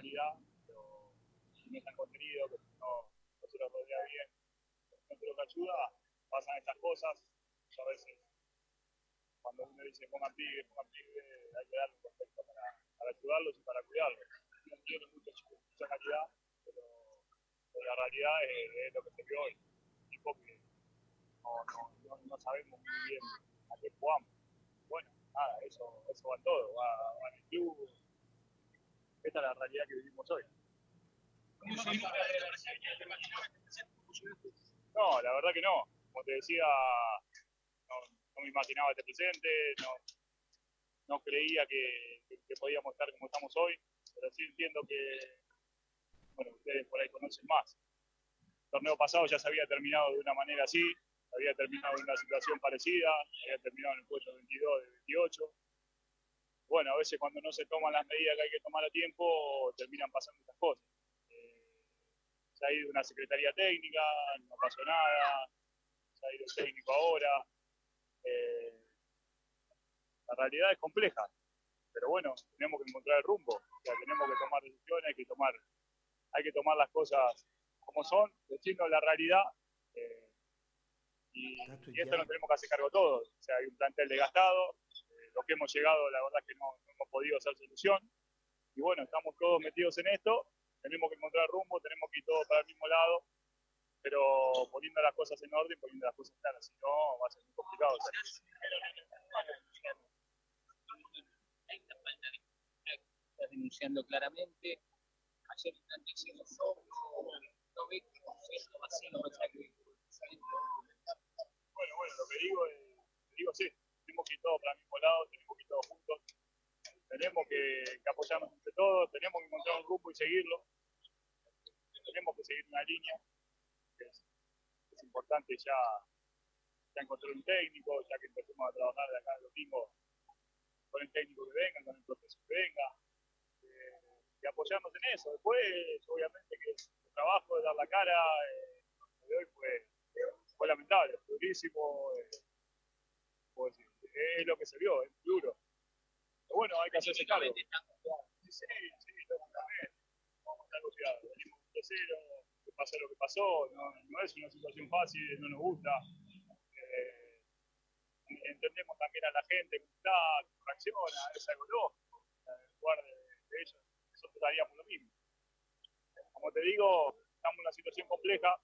calidad, pero si no están contenido, que no, no se los rodea bien, no se los ayuda, pasan estas cosas. a veces, cuando uno dice pongan pibe, pongan pibe, hay que darle un contexto para, ayudarlos y para cuidarlos. No tiene mucha, mucha calidad, pero, la realidad es, lo que se vio hoy. Tipo que no, no, sabemos muy bien a qué jugamos. Bueno, nada, eso, eso va todo, va, va en el club. Esta es la realidad que vivimos hoy. No, la verdad que no. Como te decía, no, me imaginaba este presente, no, creía que, que, podíamos estar como estamos hoy, pero sí entiendo que, bueno, ustedes por ahí conocen más. El torneo pasado ya se había terminado de una manera así, había terminado en una situación parecida, había terminado en el puesto 22 de 28. Bueno, a veces cuando no se toman las medidas que hay que tomar a tiempo, terminan pasando estas cosas. Eh, se ha ido una secretaría técnica, no pasó nada, se ha ido el técnico ahora. Eh, la realidad es compleja, pero bueno, tenemos que encontrar el rumbo, tenemos que tomar decisiones, hay que tomar, hay que tomar las cosas como son, decirnos la realidad. Eh, y, esto lo tenemos que hacer cargo todos. O sea, hay un plantel desgastado, lo que hemos llegado, la verdad que no, hemos podido hacer solución. Y bueno, estamos todos metidos en esto, tenemos que encontrar rumbo, tenemos que ir todos para el mismo lado, pero poniendo las cosas en orden, poniendo las cosas claras, si no va a ser muy complicado. Estás denunciando claramente. Ayer están diciendo no como esto vacío, o sea que bueno, bueno, lo que digo es, digo sí, tenemos que ir todos para el mismo lado, tenemos que ir todos juntos, tenemos que, apoyarnos entre todos, tenemos que encontrar un grupo y seguirlo, tenemos que seguir una línea, es, importante ya, ya encontrar un técnico, ya que empecemos a trabajar de acá el domingo con el técnico que venga, con el profesor que venga, eh, y apoyarnos en eso. Después, obviamente, que el trabajo de dar la cara eh, de hoy fue fue lamentable, durísimo, eh, es lo que se vio, es duro. Pero bueno, hay que hacerse cargo. Sí, sí, también. Vamos a estar confiados. Venimos de cero, que pasa lo que pasó, no, no, es una situación fácil, no nos gusta. Eh, entendemos también a la gente que está, que reacciona, es algo lógico. En lugar de, de ellos, nosotros haríamos lo mismo. Como te digo, estamos en una situación compleja,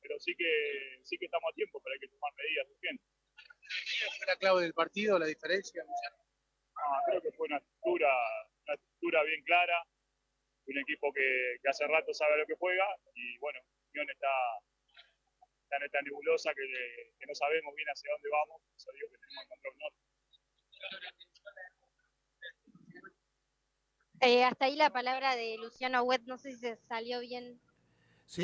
pero sí que sí que estamos a tiempo, pero hay que tomar medidas urgentes. Fue la clave del partido, la diferencia? Ah, creo que fue una estructura, una estructura bien clara, un equipo que, que, hace rato sabe lo que juega y bueno, Unión está, está en esta nebulosa que, que, no sabemos bien hacia dónde vamos, eso digo que tenemos un norte. Eh, hasta ahí la palabra de Luciano Wet, no sé si se salió bien